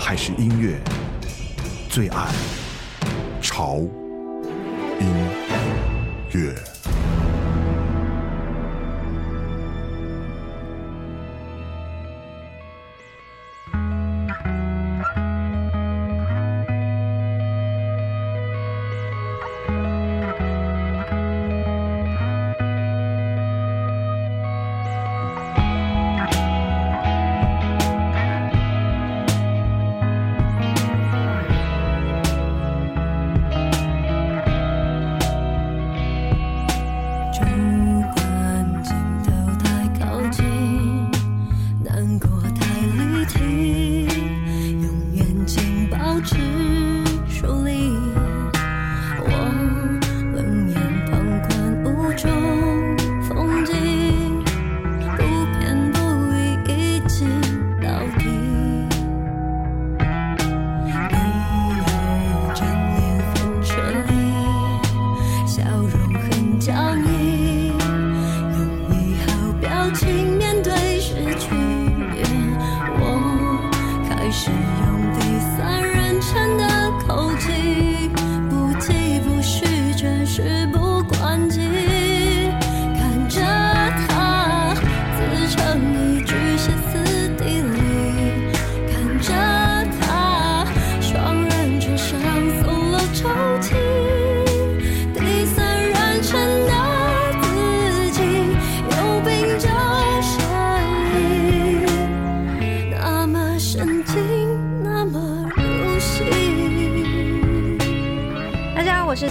还是音乐，最爱潮音乐。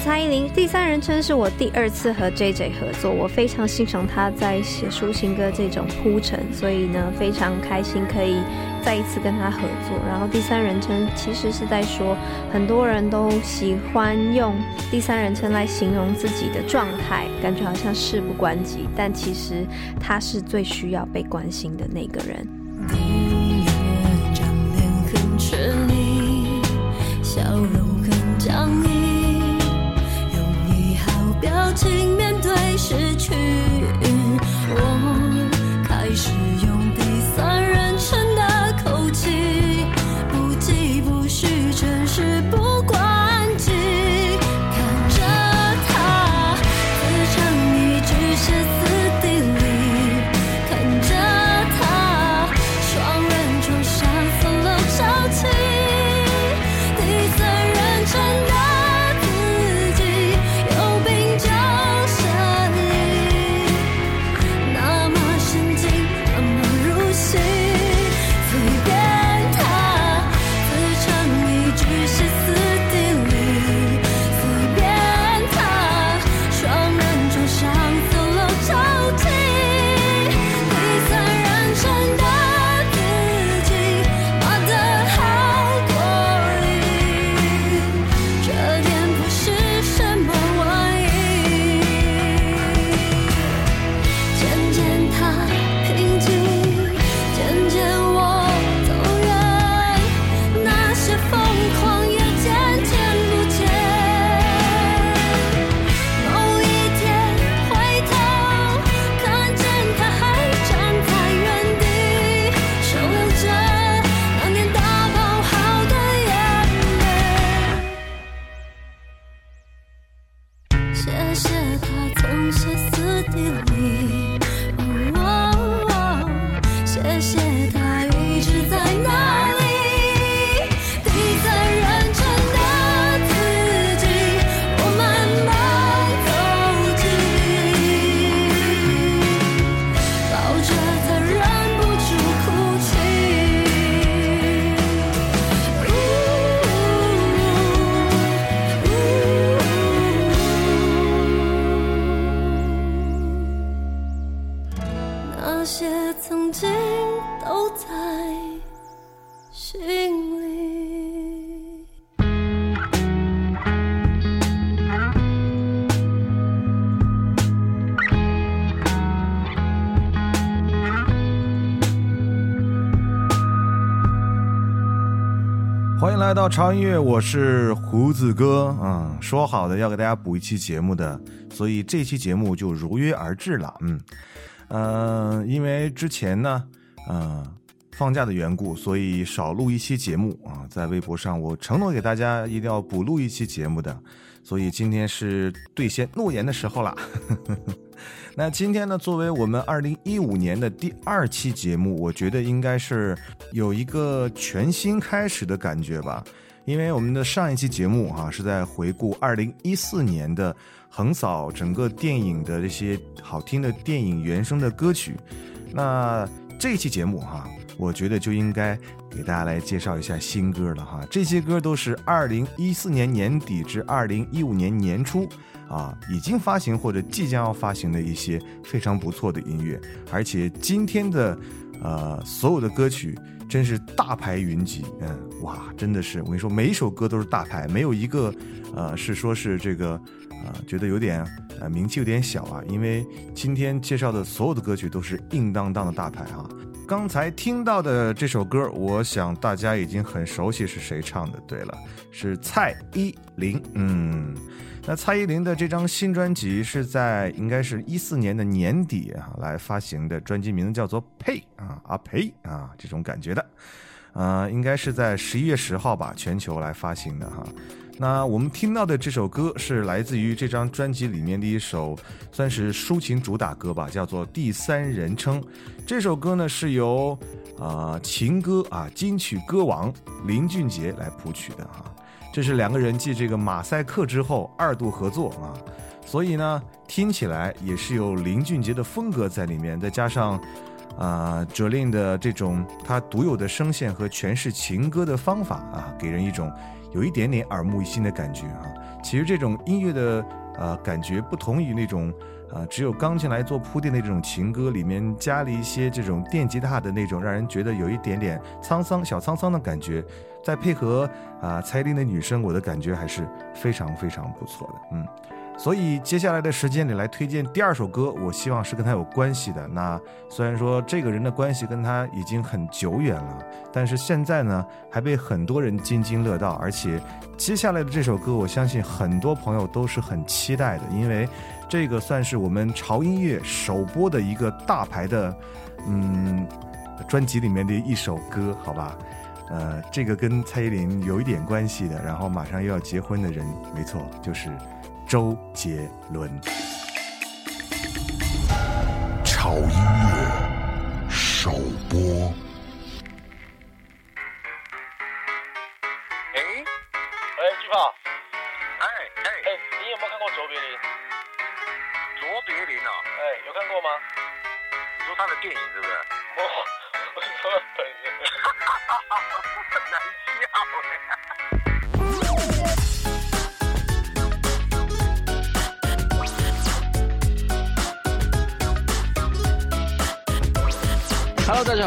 蔡依林，第三人称是我第二次和 J J 合作，我非常欣赏他在写抒情歌这种铺陈，所以呢非常开心可以再一次跟他合作。然后第三人称其实是在说，很多人都喜欢用第三人称来形容自己的状态，感觉好像事不关己，但其实他是最需要被关心的那个人。在心里。欢迎来到超音乐，我是胡子哥。嗯，说好的要给大家补一期节目的，所以这期节目就如约而至了。嗯，因为之前呢，嗯。放假的缘故，所以少录一期节目啊。在微博上，我承诺给大家一定要补录一期节目的，所以今天是兑现诺言的时候了。那今天呢，作为我们二零一五年的第二期节目，我觉得应该是有一个全新开始的感觉吧。因为我们的上一期节目哈、是在回顾二零一四年的横扫整个电影的这些好听的电影原声的歌曲。那这一期节目哈、我觉得就应该给大家来介绍一下新歌了哈。这些歌都是二零一四年年底至二零一五年年初。啊，已经发行或者即将要发行的一些非常不错的音乐，而且今天的呃所有的歌曲真是大牌云集，嗯，哇，真的是我跟你说，每一首歌都是大牌，没有一个呃是说是这个呃觉得有点呃名气有点小啊，因为今天介绍的所有的歌曲都是硬当当的大牌啊。刚才听到的这首歌，我想大家已经很熟悉是谁唱的。对了，是蔡依林。嗯，那蔡依林的这张新专辑是在应该是一四年的年底啊来发行的，专辑名字叫做《呸》啊啊呸啊这种感觉的，呃，应该是在十一月十号吧全球来发行的哈。那我们听到的这首歌是来自于这张专辑里面的一首，算是抒情主打歌吧，叫做《第三人称》。这首歌呢是由啊、情歌啊金曲歌王林俊杰来谱曲的哈、这是两个人继这个马赛克之后二度合作啊，所以呢听起来也是有林俊杰的风格在里面，再加上。啊 j o l i n 的这种他独有的声线和诠释情歌的方法啊，给人一种有一点点耳目一新的感觉啊。其实这种音乐的呃感觉不同于那种啊只有钢琴来做铺垫的这种情歌，里面加了一些这种电吉他的那种让人觉得有一点点沧桑小沧桑的感觉，再配合啊蔡依林的女声，我的感觉还是非常非常不错的，嗯。所以接下来的时间里来推荐第二首歌，我希望是跟他有关系的。那虽然说这个人的关系跟他已经很久远了，但是现在呢还被很多人津津乐道，而且接下来的这首歌，我相信很多朋友都是很期待的，因为这个算是我们潮音乐首播的一个大牌的，嗯，专辑里面的一首歌，好吧？呃，这个跟蔡依林有一点关系的，然后马上又要结婚的人，没错，就是。周杰伦。潮音乐首播。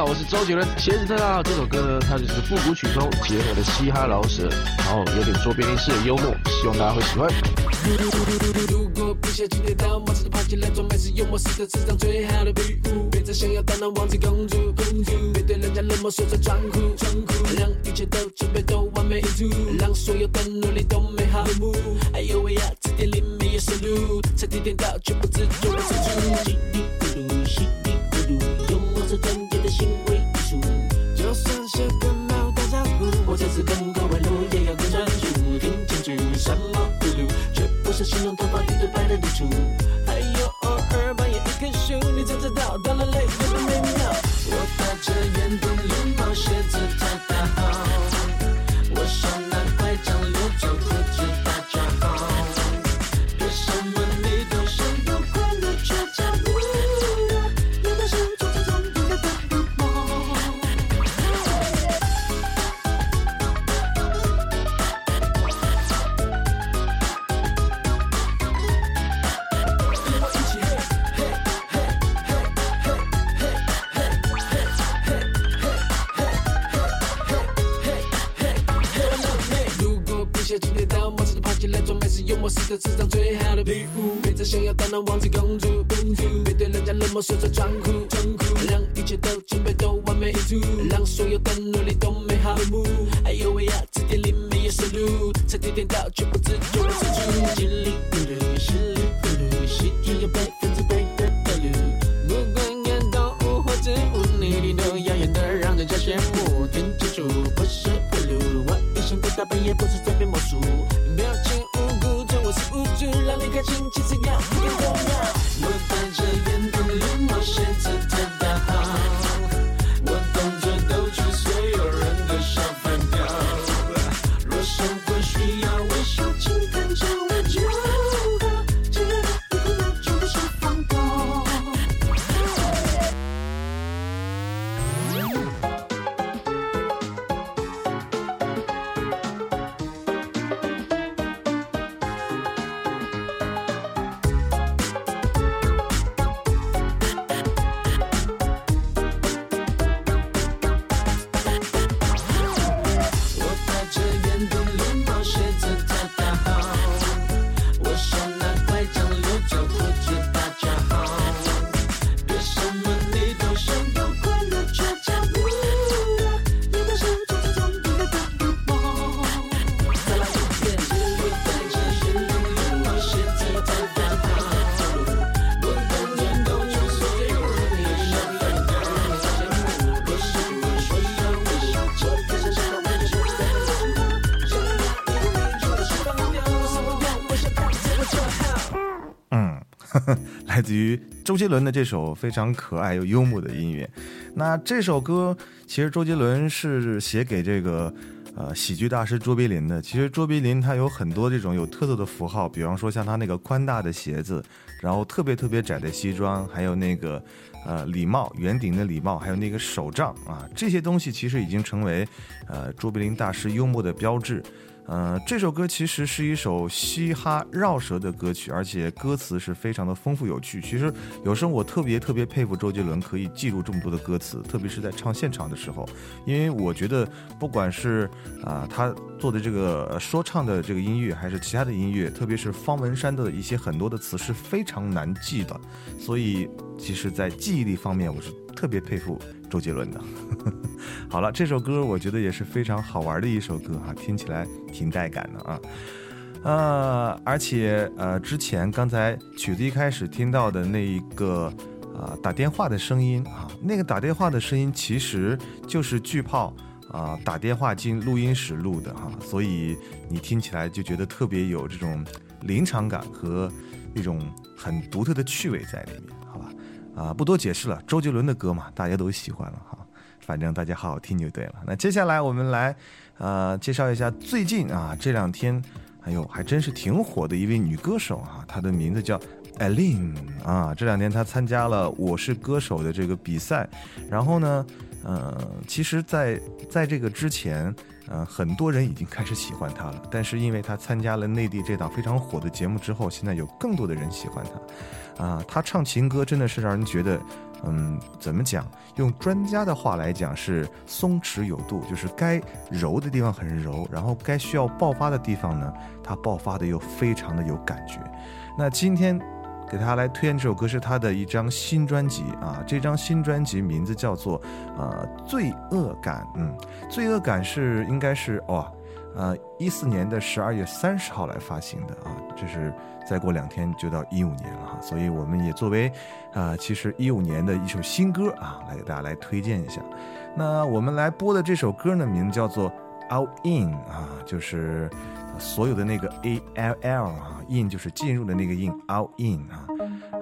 好，我是周杰伦。鞋子特大号这首歌呢，它就是复古曲风结合了嘻哈饶舌，然后有点卓别林式的幽默，希望大家会喜欢。如果不小心跌倒，马上就爬起来，装麦是幽默是这世上最好的礼物。别再想要当那王子公主，公主，别对人家冷漠说着装酷，装酷，让一切都准备都完美无误，让所有的努力都美好落幕。哎呦喂呀，字典里没有收录，才点点到却不知就会输行为艺术。就算是跟猫打招呼，我这次跟狗问路也要更专注，听清楚什么葫芦，绝不是形容头发一对白的女主。物。别再想要当那王子公主，公主，别对人家冷漠说着装酷，装酷，让一切都准备都完美无误，让所有的努力。都美好落幕。哎呦喂呀，字典噜，才点点到却不自觉自于周杰伦的这首非常可爱又幽默的音乐。那这首歌其实周杰伦是写给这个呃喜剧大师卓别林的。其实卓别林他有很多这种有特色的符号，比方说像他那个宽大的鞋子，然后特别特别窄的西装，还有那个呃礼帽圆顶的礼帽，还有那个手杖啊，这些东西其实已经成为呃卓别林大师幽默的标志。呃，这首歌其实是一首嘻哈绕舌的歌曲，而且歌词是非常的丰富有趣。其实有时候我特别特别佩服周杰伦可以记住这么多的歌词，特别是在唱现场的时候，因为我觉得不管是啊、他做的这个说唱的这个音乐，还是其他的音乐，特别是方文山的一些很多的词是非常难记的，所以其实在记忆力方面，我是特别佩服周杰伦的。好了，这首歌我觉得也是非常好玩的一首歌哈、听起来挺带感的啊。呃，而且呃，之前刚才曲子一开始听到的那一个啊、打电话的声音啊，那个打电话的声音其实就是巨炮啊、打电话进录音室录的哈、所以你听起来就觉得特别有这种临场感和一种很独特的趣味在里面，啊，不多解释了，周杰伦的歌嘛，大家都喜欢了哈。反正大家好好听就对了。那接下来我们来呃介绍一下最近啊这两天，哎呦还真是挺火的一位女歌手啊，她的名字叫 alin 啊。这两天她参加了《我是歌手》的这个比赛，然后呢，呃，其实在，在这个之前。呃，很多人已经开始喜欢她了，但是因为她参加了内地这档非常火的节目之后，现在有更多的人喜欢她。啊，他唱情歌真的是让人觉得，嗯，怎么讲？用专家的话来讲是松弛有度，就是该柔的地方很柔，然后该需要爆发的地方呢，他爆发的又非常的有感觉。那今天给大家来推荐这首歌是他的一张新专辑啊，这张新专辑名字叫做呃罪恶感，嗯，罪恶感是应该是哇。呃，一四年的十二月三十号来发行的啊，这是再过两天就到一五年了哈，所以我们也作为啊、其实一五年的一首新歌啊，来给大家来推荐一下。那我们来播的这首歌呢，名字叫做 Out In 啊，就是所有的那个 A L L 啊，In 就是进入的那个 In，Out In 啊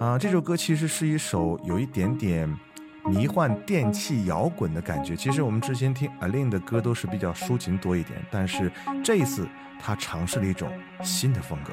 啊，这首歌其实是一首有一点点。迷幻电器摇滚的感觉。其实我们之前听 Alin 的歌都是比较抒情多一点，但是这一次他尝试了一种新的风格。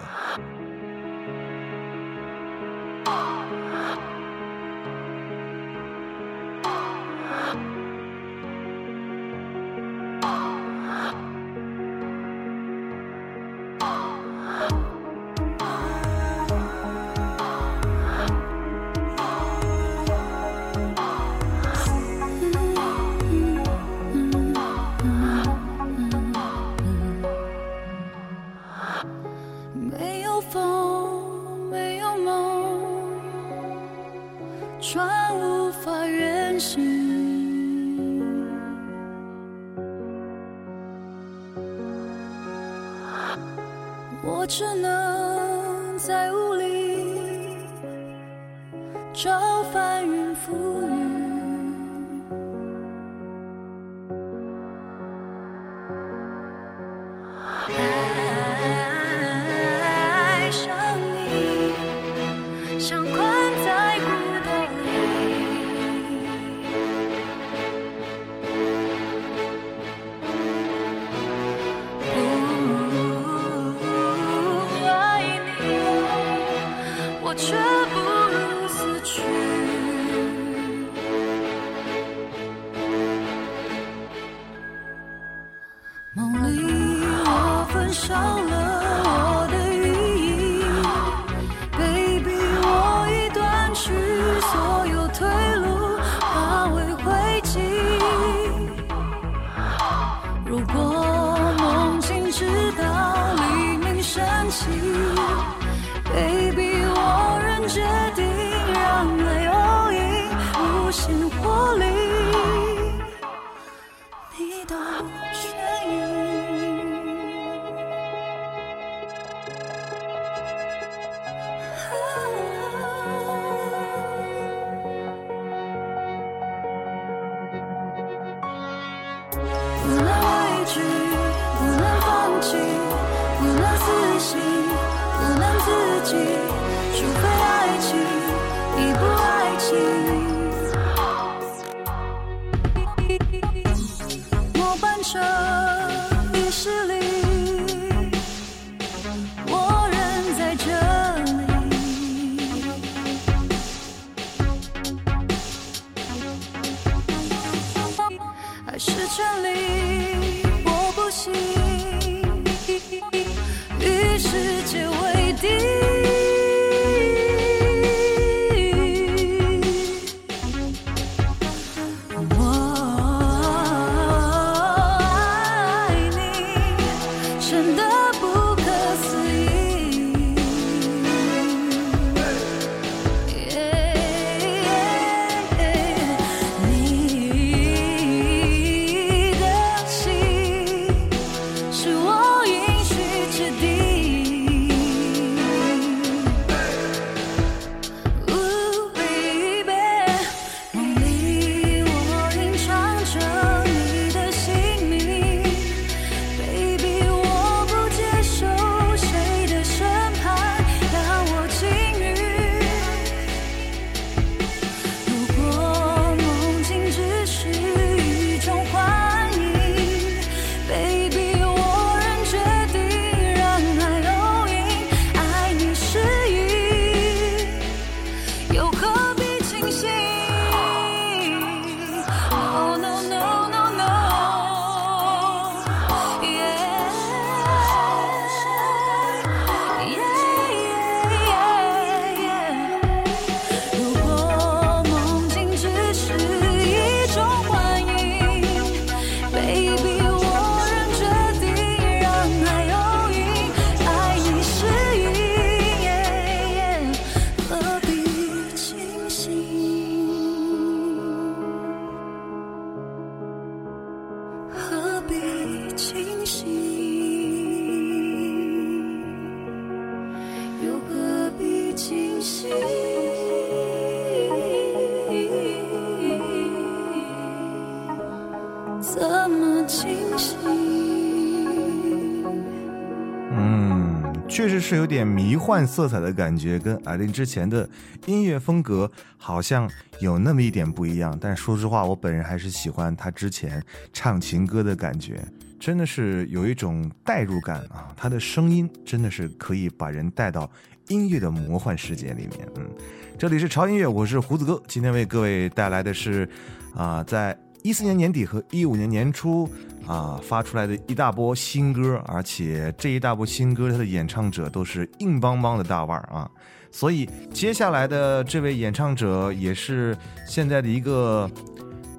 是有点迷幻色彩的感觉，跟艾琳之前的音乐风格好像有那么一点不一样。但说实话，我本人还是喜欢她之前唱情歌的感觉，真的是有一种代入感啊！她的声音真的是可以把人带到音乐的魔幻世界里面。嗯，这里是潮音乐，我是胡子哥，今天为各位带来的是啊、在一四年年底和一五年年初啊发出来的一大波新歌，而且这一大波新歌，它的演唱者都是硬邦邦的大腕儿啊，所以接下来的这位演唱者也是现在的一个。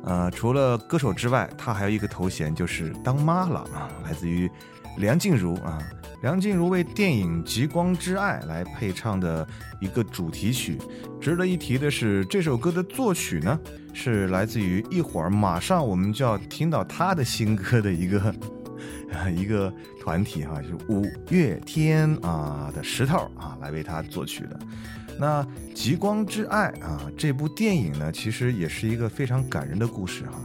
呃，除了歌手之外，他还有一个头衔，就是当妈了啊，来自于梁静茹啊。梁静茹为电影《极光之爱》来配唱的一个主题曲。值得一提的是，这首歌的作曲呢，是来自于一会儿马上我们就要听到他的新歌的一个 一个团体哈、就是五月天啊的石头啊来为他作曲的。那《极光之爱》啊这部电影呢，其实也是一个非常感人的故事哈、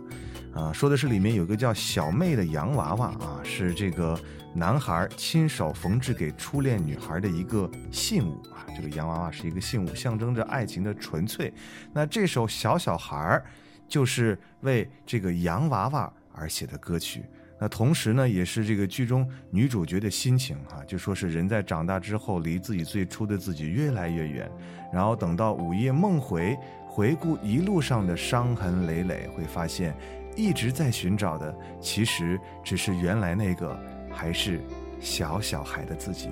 啊说的是里面有个叫小妹的洋娃娃啊，是这个男孩亲手缝制给初恋女孩的一个信物啊。这个洋娃娃是一个信物，象征着爱情的纯粹。那这首《小小孩儿》就是为这个洋娃娃而写的歌曲。那同时呢，也是这个剧中女主角的心情哈、就说是人在长大之后，离自己最初的自己越来越远，然后等到午夜梦回，回顾一路上的伤痕累累，会发现一直在寻找的，其实只是原来那个还是小小孩的自己。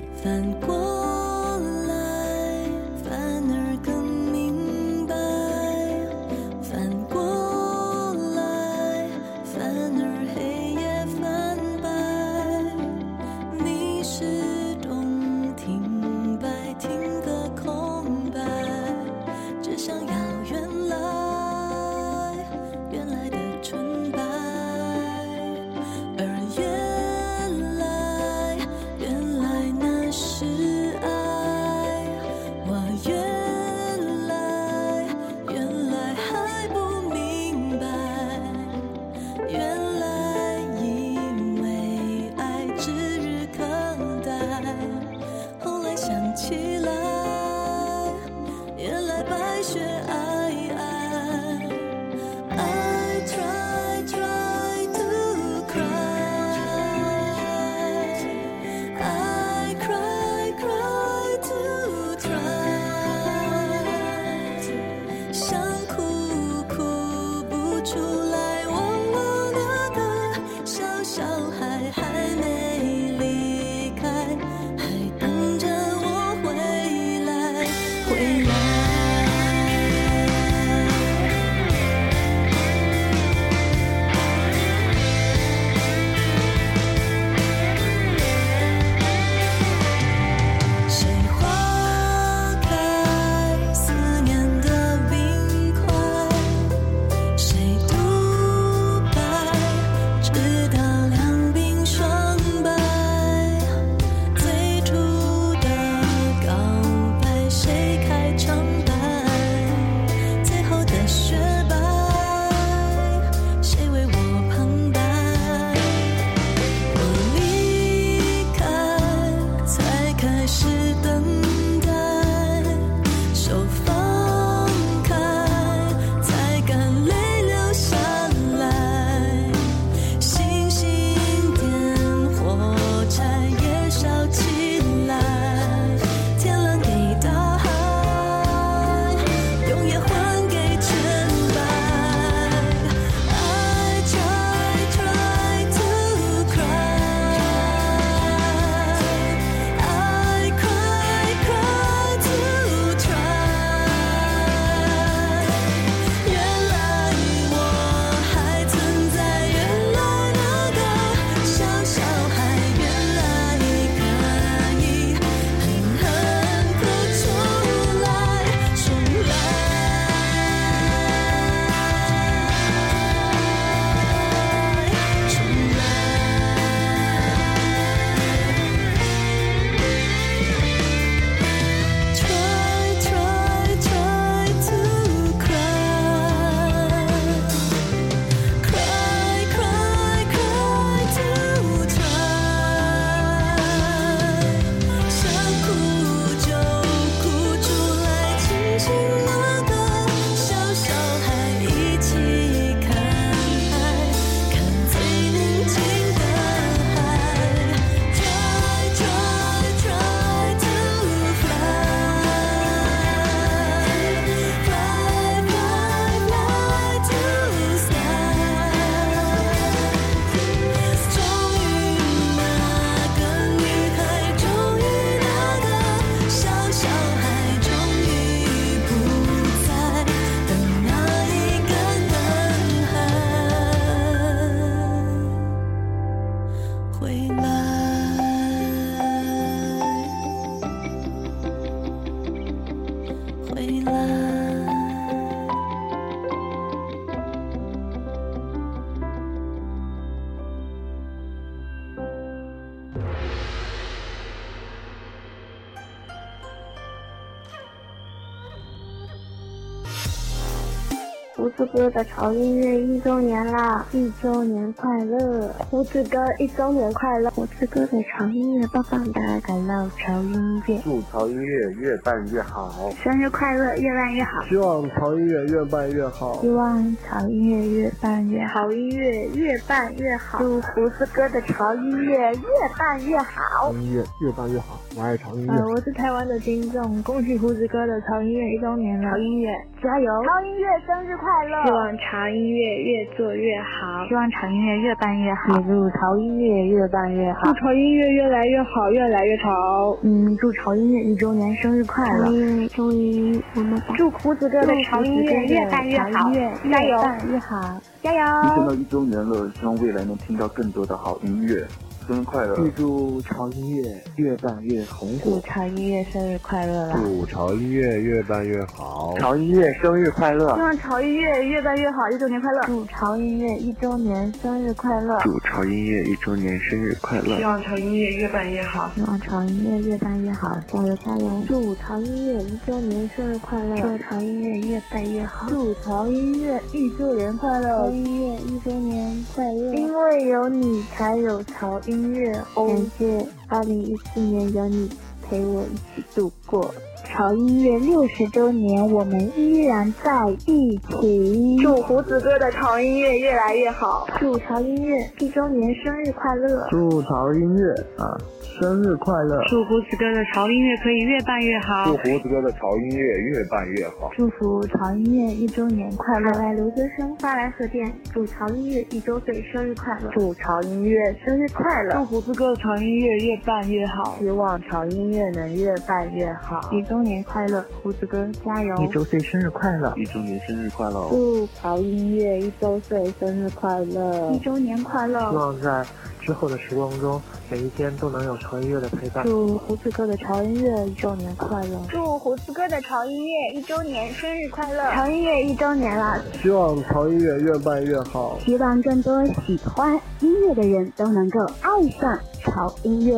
哥的潮音乐一周年啦！一周年快乐，胡子哥一周年快乐！胡子哥的潮音乐棒棒哒，感到潮音乐，祝潮音乐越办越好，生日快乐，越办越好！希望潮音乐越办越好，希望潮音乐越办越好，潮音乐越办越好！祝胡子哥的潮音乐越办越好，潮音乐越办越好！我爱潮音乐。呃，我是台湾的听众，恭喜胡子哥的潮音乐一周年了！潮音乐加油！潮音乐生日快乐！希望潮音乐越做越好，希望潮音乐越办越好，祝潮音乐越办越好，祝潮音乐越来越好，越来越潮。嗯，祝潮音乐一周年生日快乐！终于我们祝胡子哥的潮音乐越办越好，加油！越办越好，加油！一天到一周年了，希望未来能听到更多的好音乐。生日快乐！预祝潮音乐越办越红火！祝潮音乐生日快乐啦！祝潮音乐越办越好！潮音乐生日快乐！希望潮音乐越办越好，一周年快乐！祝潮音乐一周年生日快乐！祝潮音乐一周年生日快乐！希望潮音乐越办越好！希望潮音乐越办越好，加油加油！祝潮音乐一周年生日快乐！祝潮音乐越办越好！祝潮音乐一周年快乐！潮音乐一周年快乐！因为有你才有潮音乐哦！感谢二零一四年有你陪我一起度过。潮音乐六十周年，我们依然在一起。祝胡子哥的潮音乐越来越好！祝潮音乐一周年生日快乐！祝潮音乐啊生日快乐！祝胡子哥的潮音乐可以越办越好！祝胡子哥的潮音乐越办越好！祝福潮音乐一周年快乐！来留学生发来贺电，祝潮音乐一周岁生日快乐！祝潮音乐生日快乐！祝胡子哥的潮音乐越办越好！希望潮音乐能越办越好！一周年快乐，胡子哥加油！一周岁生日快乐！一周年生日快乐！祝潮音乐一周岁生日快乐！一周年快乐！希望在之后的时光中，每一天都能有潮音乐的陪伴。祝胡子哥的潮音乐一周年快乐！祝胡子哥的潮音乐一周年生日快乐！潮音乐一周年了，希望潮音乐越办越好。希望更多喜欢音乐的人都能够爱上潮音乐。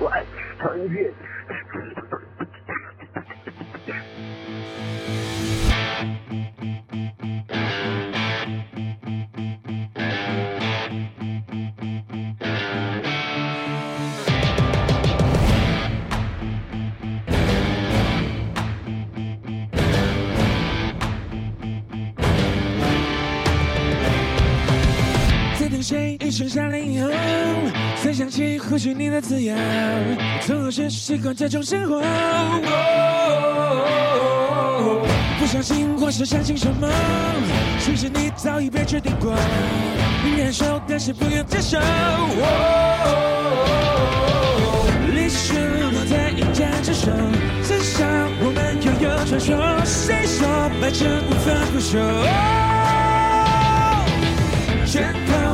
我爱潮音乐。下来以后，才想起呼吸你的滋养，从何时习惯这种生活？不相信或是相信什么？其实你早已被决定过，你忍受，但是不愿接受。历史落在一家之手，至少我们拥有传说。谁说白痴无法不朽？拳头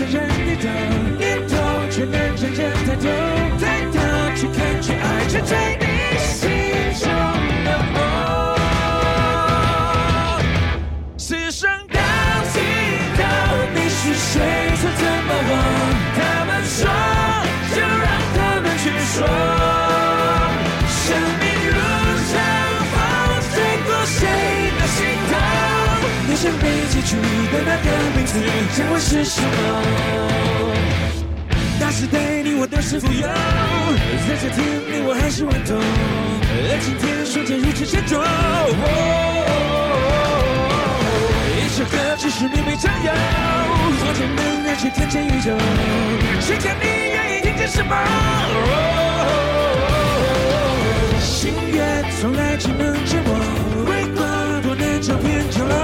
只能深深低头，念头却能真正抬头，抬头去看去爱，去追被记住的那个名字，将会是什么？那是对你我都是富有，在这天你我还是顽童，而今天瞬间如此沉重。一首歌只是勉勉强有，昨天能让谁天堑宇宙？谁叫你愿意听见什么？心愿从来只能折磨，为过多难找遍角落，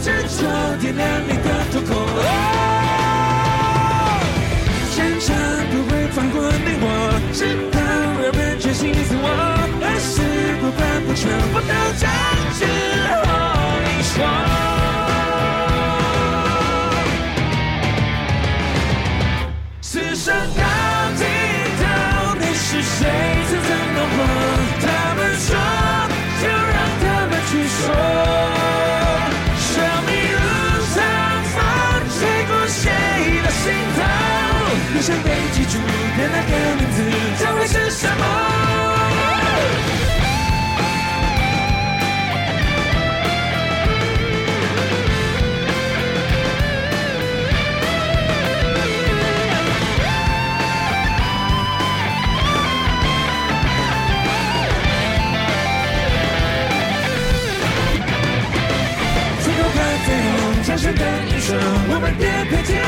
执着点亮你的瞳孔。坚强不会放过你我，直到人们决心自我，还是不管不全部都将之后你说。想被记住的那个名字，将会是什么？天空的飞，声，我们的传奇。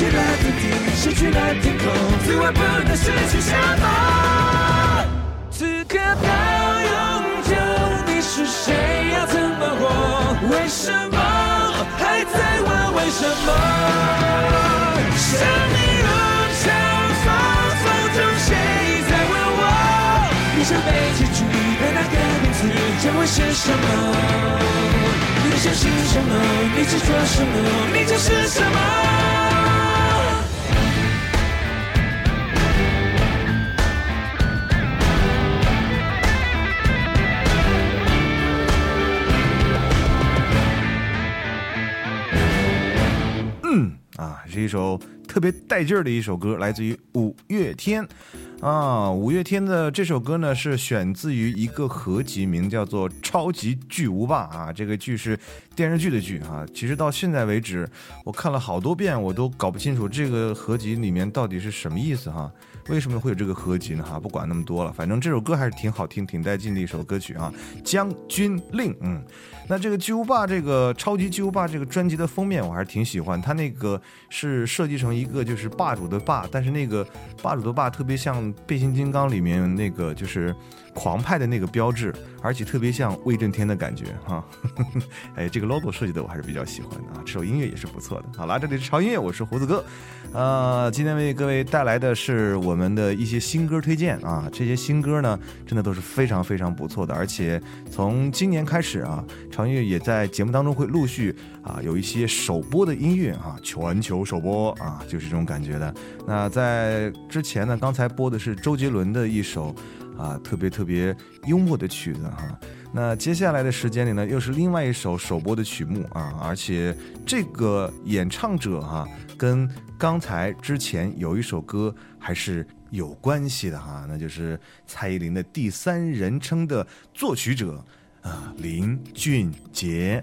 失去了自己，失去了天空，此外不能失去什么。此刻到永久你是谁，要怎么？活？为什么？还在问为什么？生命如潮，风风中谁在问我？你想被记住的那个名字将会是什么？你相信什么？你执着什么？你就是什么？一首特别带劲儿的一首歌，来自于五月天。啊，五月天的这首歌呢是选自于一个合集，名叫做《超级巨无霸》啊。这个剧是电视剧的剧啊。其实到现在为止，我看了好多遍，我都搞不清楚这个合集里面到底是什么意思哈。为什么会有这个合集呢？哈，不管那么多了，反正这首歌还是挺好听、挺带劲的一首歌曲啊，《将军令》。嗯，那这个巨无霸这个超级巨无霸这个专辑的封面我还是挺喜欢，它那个是设计成一个就是霸主的霸，但是那个霸主的霸特别像变形金刚里面那个就是狂派的那个标志，而且特别像威震天的感觉哈。哎，这个 logo 设计的我还是比较喜欢的啊，这首音乐也是不错的。好啦，这里是潮音乐，我是胡子哥。呃，今天为各位带来的是我们的一些新歌推荐啊，这些新歌呢，真的都是非常非常不错的，而且从今年开始啊，潮音乐也在节目当中会陆续啊有一些首播的音乐啊，全球首播啊，就是这种感觉的。那在之前呢，刚才播的是周杰伦的一首啊特别特别幽默的曲子哈。那接下来的时间里呢，又是另外一首首播的曲目啊，而且这个演唱者哈、跟刚才之前有一首歌还是有关系的哈，那就是蔡依林的第三人称的作曲者啊林俊杰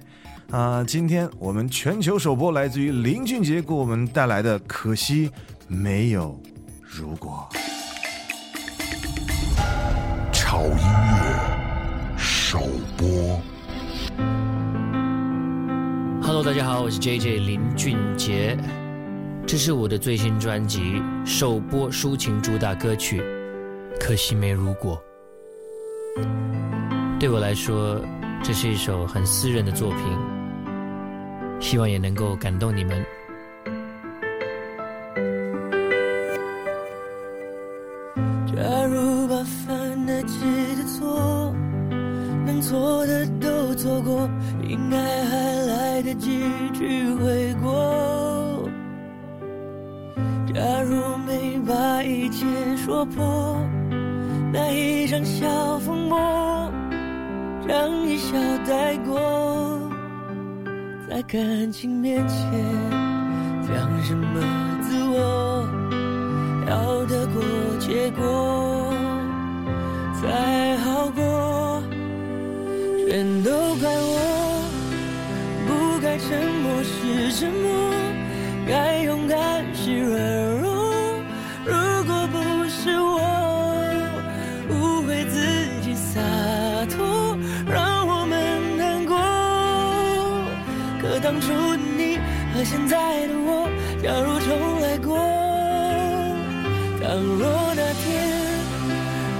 啊。今天我们全球首播来自于林俊杰给我们带来的《可惜没有如果》。好音乐首播。Hello，大家好，我是 JJ 林俊杰，这是我的最新专辑首播抒情主打歌曲《可惜没如果》。对我来说，这是一首很私人的作品，希望也能够感动你们。应该还来得及去悔过。假如没把一切说破，那一场小风波，让一笑带过，在感情面前讲什么自我？要得过且过才好过，全都怪我沉默是沉默，该勇敢是软弱。如果不是我误会自己洒脱，让我们难过。可当初的你和现在的我，假如重来过。倘若那天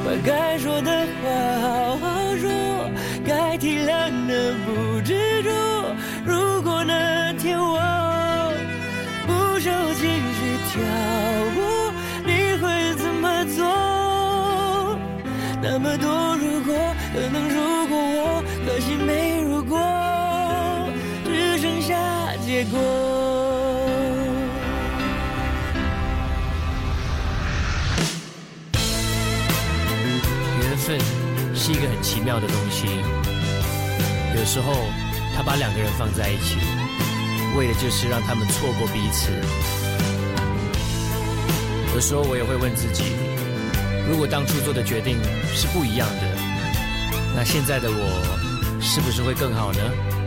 把该说的结果。缘分是一个很奇妙的东西，有时候他把两个人放在一起，为的就是让他们错过彼此。有时候我也会问自己，如果当初做的决定是不一样的，那现在的我是不是会更好呢？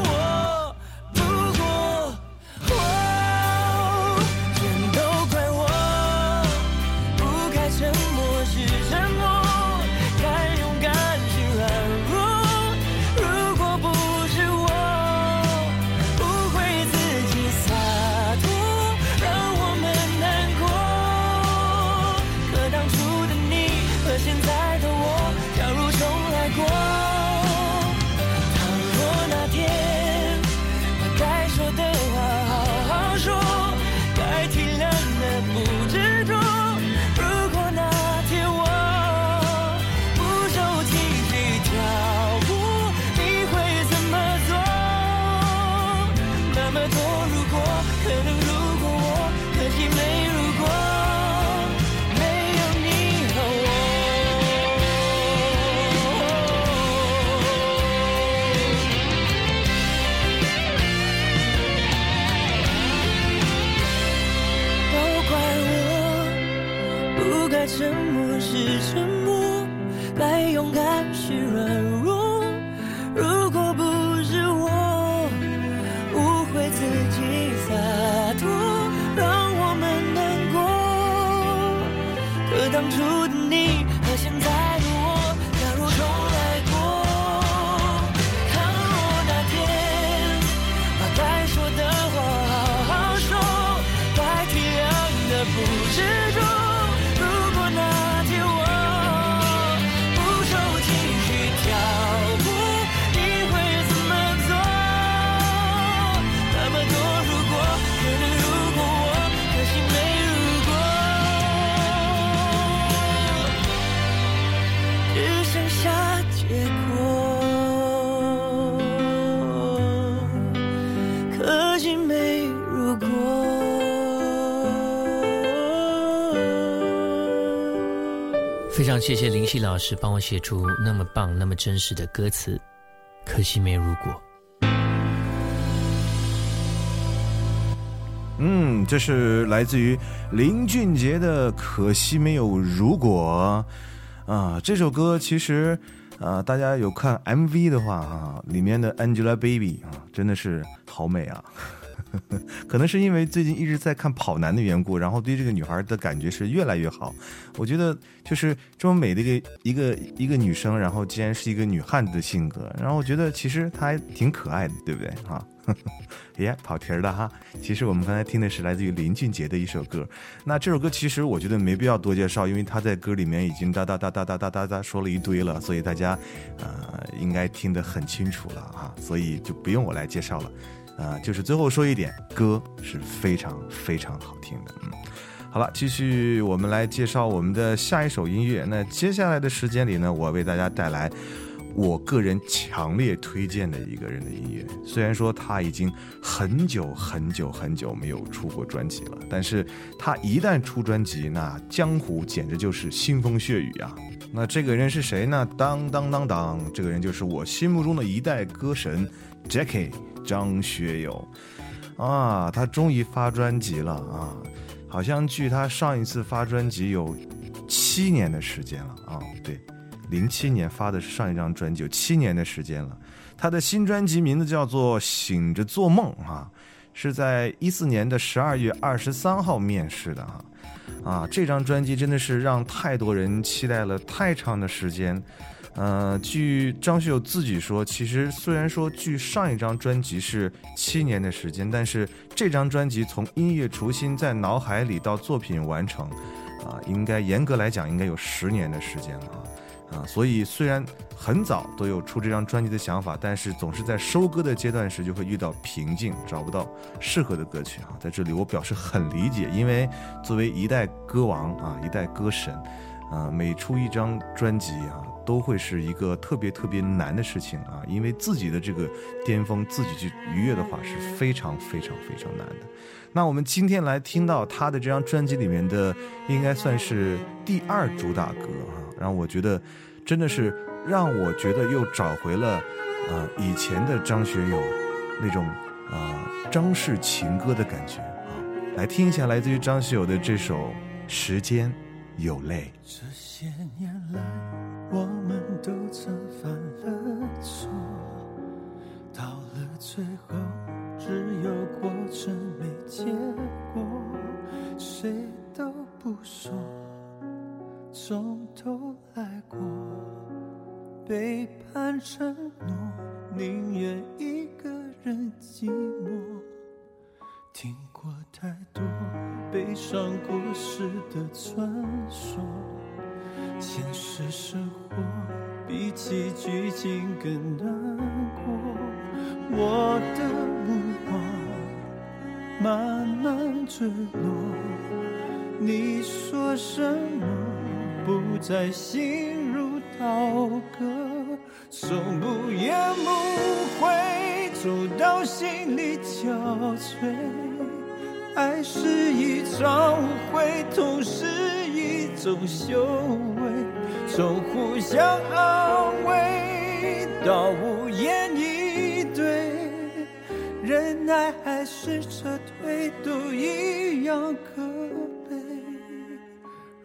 谢谢林夕老师帮我写出那么棒、那么真实的歌词，可惜没如果。嗯，这是来自于林俊杰的《可惜没有如果》啊。这首歌其实啊，大家有看 MV 的话啊，里面的 Angelababy 啊，真的是好美啊。可能是因为最近一直在看跑男的缘故，然后对这个女孩的感觉是越来越好。我觉得就是这么美的一个一个一个女生，然后竟然是一个女汉子的性格，然后我觉得其实她还挺可爱的，对不对哈？耶，跑题儿了哈。其实我们刚才听的是来自于林俊杰的一首歌。那这首歌其实我觉得没必要多介绍，因为他在歌里面已经哒哒哒哒哒哒哒哒说了一堆了，所以大家呃应该听得很清楚了哈，所以就不用我来介绍了。啊、就是最后说一点，歌是非常非常好听的。嗯，好了，继续我们来介绍我们的下一首音乐。那接下来的时间里呢，我为大家带来我个人强烈推荐的一个人的音乐。虽然说他已经很久很久很久没有出过专辑了，但是他一旦出专辑，那江湖简直就是腥风血雨啊！那这个人是谁呢？当当当当，这个人就是我心目中的一代歌神 Jackie 张学友啊！他终于发专辑了啊！好像距他上一次发专辑有七年的时间了啊！对，零七年发的是上一张专辑，有七年的时间了。他的新专辑名字叫做《醒着做梦》啊，是在一四年的十二月二十三号面世的哈。啊，这张专辑真的是让太多人期待了太长的时间。呃，据张学友自己说，其实虽然说距上一张专辑是七年的时间，但是这张专辑从音乐雏心在脑海里到作品完成，啊，应该严格来讲应该有十年的时间了啊。啊，所以虽然很早都有出这张专辑的想法，但是总是在收歌的阶段时就会遇到瓶颈，找不到适合的歌曲啊。在这里我表示很理解，因为作为一代歌王啊，一代歌神，啊，每出一张专辑啊，都会是一个特别特别难的事情啊，因为自己的这个巅峰自己去逾越的话是非常非常非常难的。那我们今天来听到他的这张专辑里面的，应该算是第二主打歌啊，让我觉得真的是让我觉得又找回了、呃以前的张学友那种、呃张氏情歌的感觉啊，来听一下来自于张学友的这首《时间有泪》。这些年来，我曾犯了错，到了最后，只有过程没结果，谁都不说，从头来过，背叛承诺，宁愿一个人寂寞。听过太多悲伤故事的传说，现实生活比起剧情更难过。我的目光慢慢坠落，你说什么不再心如刀割，从不言不会走到心里憔悴。爱是一场误会，同时一种修为，从互相安慰到无言以对，忍耐还是撤退，都一样可悲。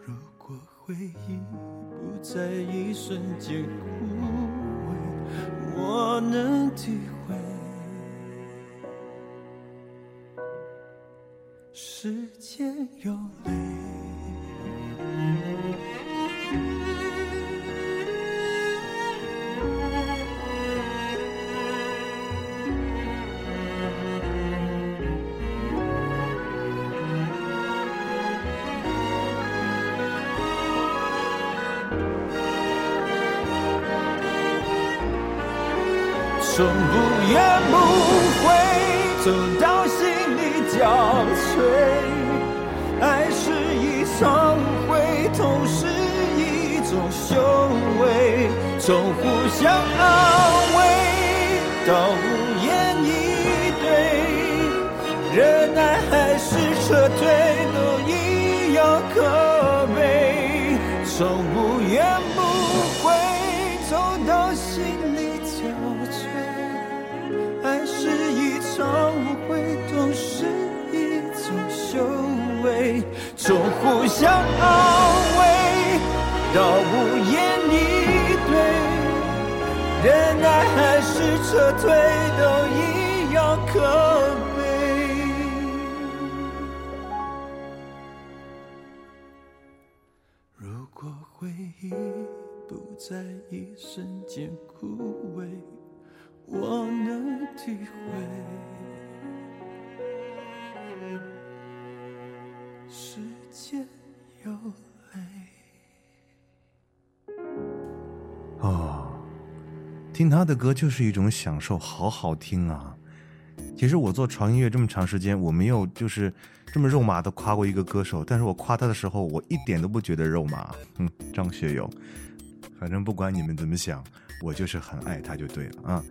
如果回忆不在一瞬间枯萎，我能体会。时间有泪。从互相安慰到无言以对，忍耐还是撤退，都一样可悲。从无怨不悔，走到心里憔悴。爱是一场误会，痛是一种修为。从互相安撤退，都一样可悲。如果回忆不在一瞬间枯萎，我能体会。时间有听他的歌就是一种享受，好好听啊！其实我做床音乐这么长时间，我没有就是这么肉麻的夸过一个歌手，但是我夸他的时候，我一点都不觉得肉麻。嗯，张学友，反正不管你们怎么想，我就是很爱他就对了啊。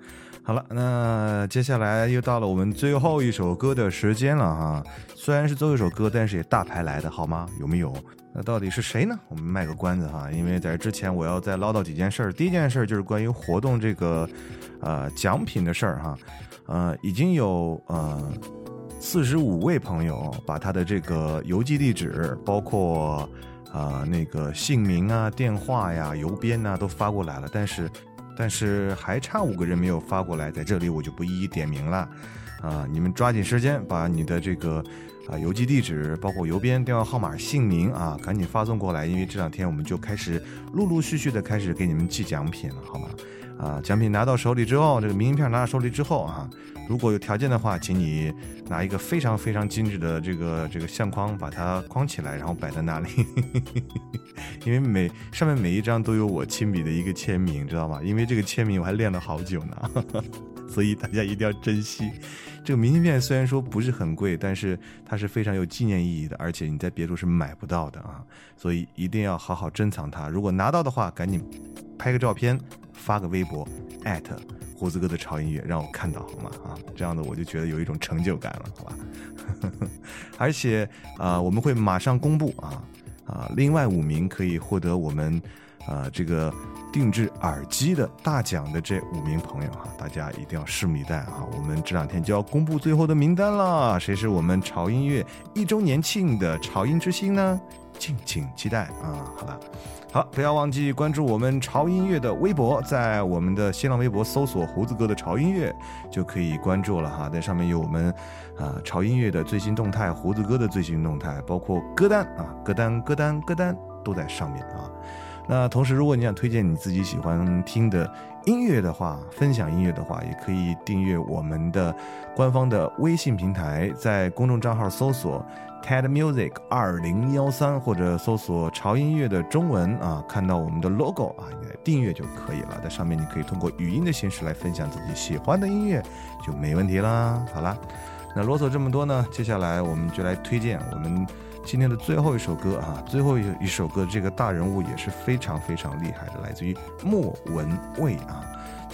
好了，那接下来又到了我们最后一首歌的时间了哈。虽然是最后一首歌，但是也大牌来的好吗？有没有？那到底是谁呢？我们卖个关子哈，因为在之前我要再唠叨几件事儿。第一件事儿就是关于活动这个呃奖品的事儿哈，呃，已经有呃四十五位朋友把他的这个邮寄地址，包括啊、那个姓名啊、电话呀、邮编呐、都发过来了，但是但是还差五个人没有发过来，在这里我就不一一点名了啊、你们抓紧时间把你的这个。啊，邮寄地址包括邮编、电话号码、姓名啊，赶紧发送过来，因为这两天我们就开始陆陆续续的开始给你们寄奖品了，好吗？啊，奖品拿到手里之后，这个明信片拿到手里之后啊，如果有条件的话，请你拿一个非常非常精致的这个这个相框，把它框起来，然后摆在那里，因为每上面每一张都有我亲笔的一个签名，知道吗？因为这个签名我还练了好久呢，所以大家一定要珍惜。这个明信片虽然说不是很贵，但是它是非常有纪念意义的，而且你在别处是买不到的啊，所以一定要好好珍藏它。如果拿到的话，赶紧拍个照片，发个微博，艾特胡子哥的潮音乐，让我看到好吗？啊，这样的我就觉得有一种成就感了，好吧？而且啊、我们会马上公布啊啊，另外五名可以获得我们啊、这个定制耳机的大奖的这五名朋友哈，大家一定要拭目以待啊！我们这两天就要公布最后的名单了，谁是我们潮音乐一周年庆的潮音之星呢？敬请期待啊！好了。好，不要忘记关注我们潮音乐的微博，在我们的新浪微博搜索“胡子哥的潮音乐”就可以关注了哈。在上面有我们啊潮音乐的最新动态，胡子哥的最新动态，包括歌单啊歌单歌单歌单都在上面啊。那同时，如果你想推荐你自己喜欢听的音乐的话，分享音乐的话，也可以订阅我们的官方的微信平台，在公众账号搜索 TED Music 二零幺三，或者搜索潮音乐的中文啊，看到我们的 logo 啊，你来订阅就可以了。在上面你可以通过语音的形式来分享自己喜欢的音乐，就没问题啦。好啦，那啰嗦这么多呢，接下来我们就来推荐我们今天的最后一首歌啊，最后一一首歌，这个大人物也是非常非常厉害的，来自于莫文蔚啊。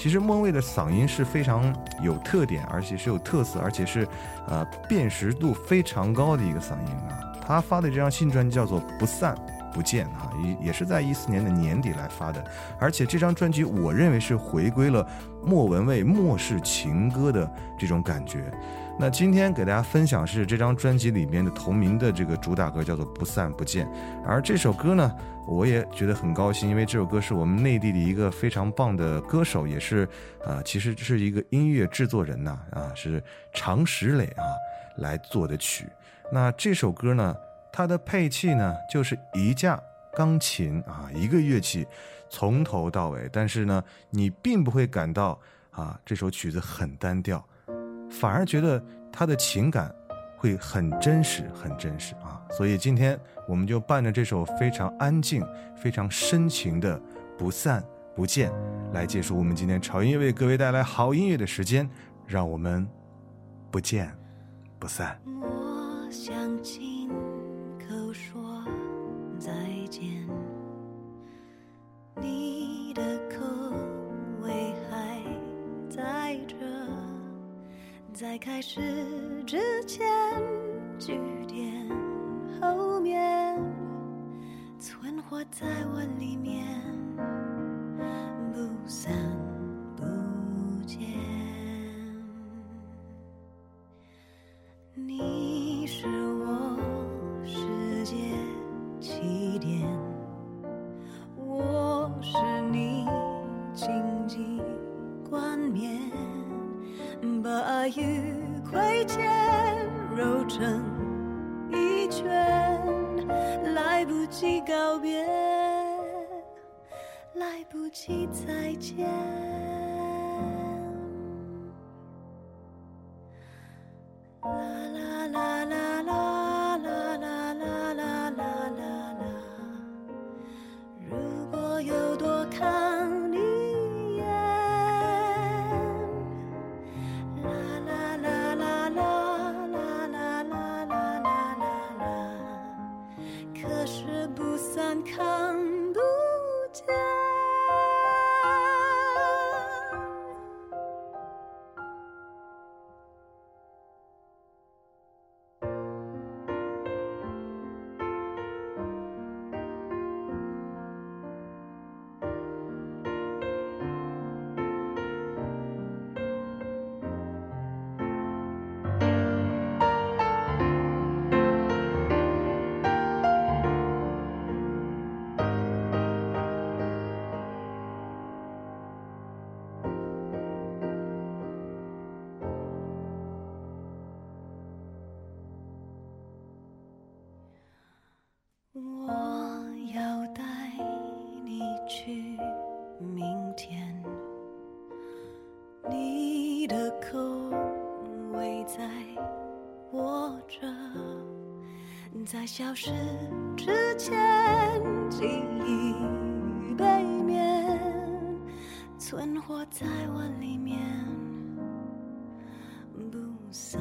其实莫文蔚的嗓音是非常有特点，而且是有特色，而且是呃辨识度非常高的一个嗓音啊。他发的这张新专辑叫做《不散不见》啊，也也是在一四年的年底来发的，而且这张专辑我认为是回归了莫文蔚末世情歌的这种感觉。那今天给大家分享是这张专辑里面的同名的这个主打歌，叫做《不散不见》。而这首歌呢，我也觉得很高兴，因为这首歌是我们内地的一个非常棒的歌手，也是啊、其实是一个音乐制作人呐啊，是常石磊啊来做的曲。那这首歌呢，它的配器呢就是一架钢琴啊，一个乐器从头到尾，但是呢，你并不会感到啊这首曲子很单调。反而觉得他的情感会很真实，很真实啊！所以今天我们就伴着这首非常安静、非常深情的《不散不见》，来结束我们今天潮音乐为各位带来好音乐的时间。让我们不见不散。我想亲口说再见，你在开始之前，句点后面存活在我里面，不散不见。你是我世界起点，我是你荆棘冠冕，把爱与亏欠揉成一圈，来不及告别，来不及再见。消失之前，记忆背面存活在我里面，不散。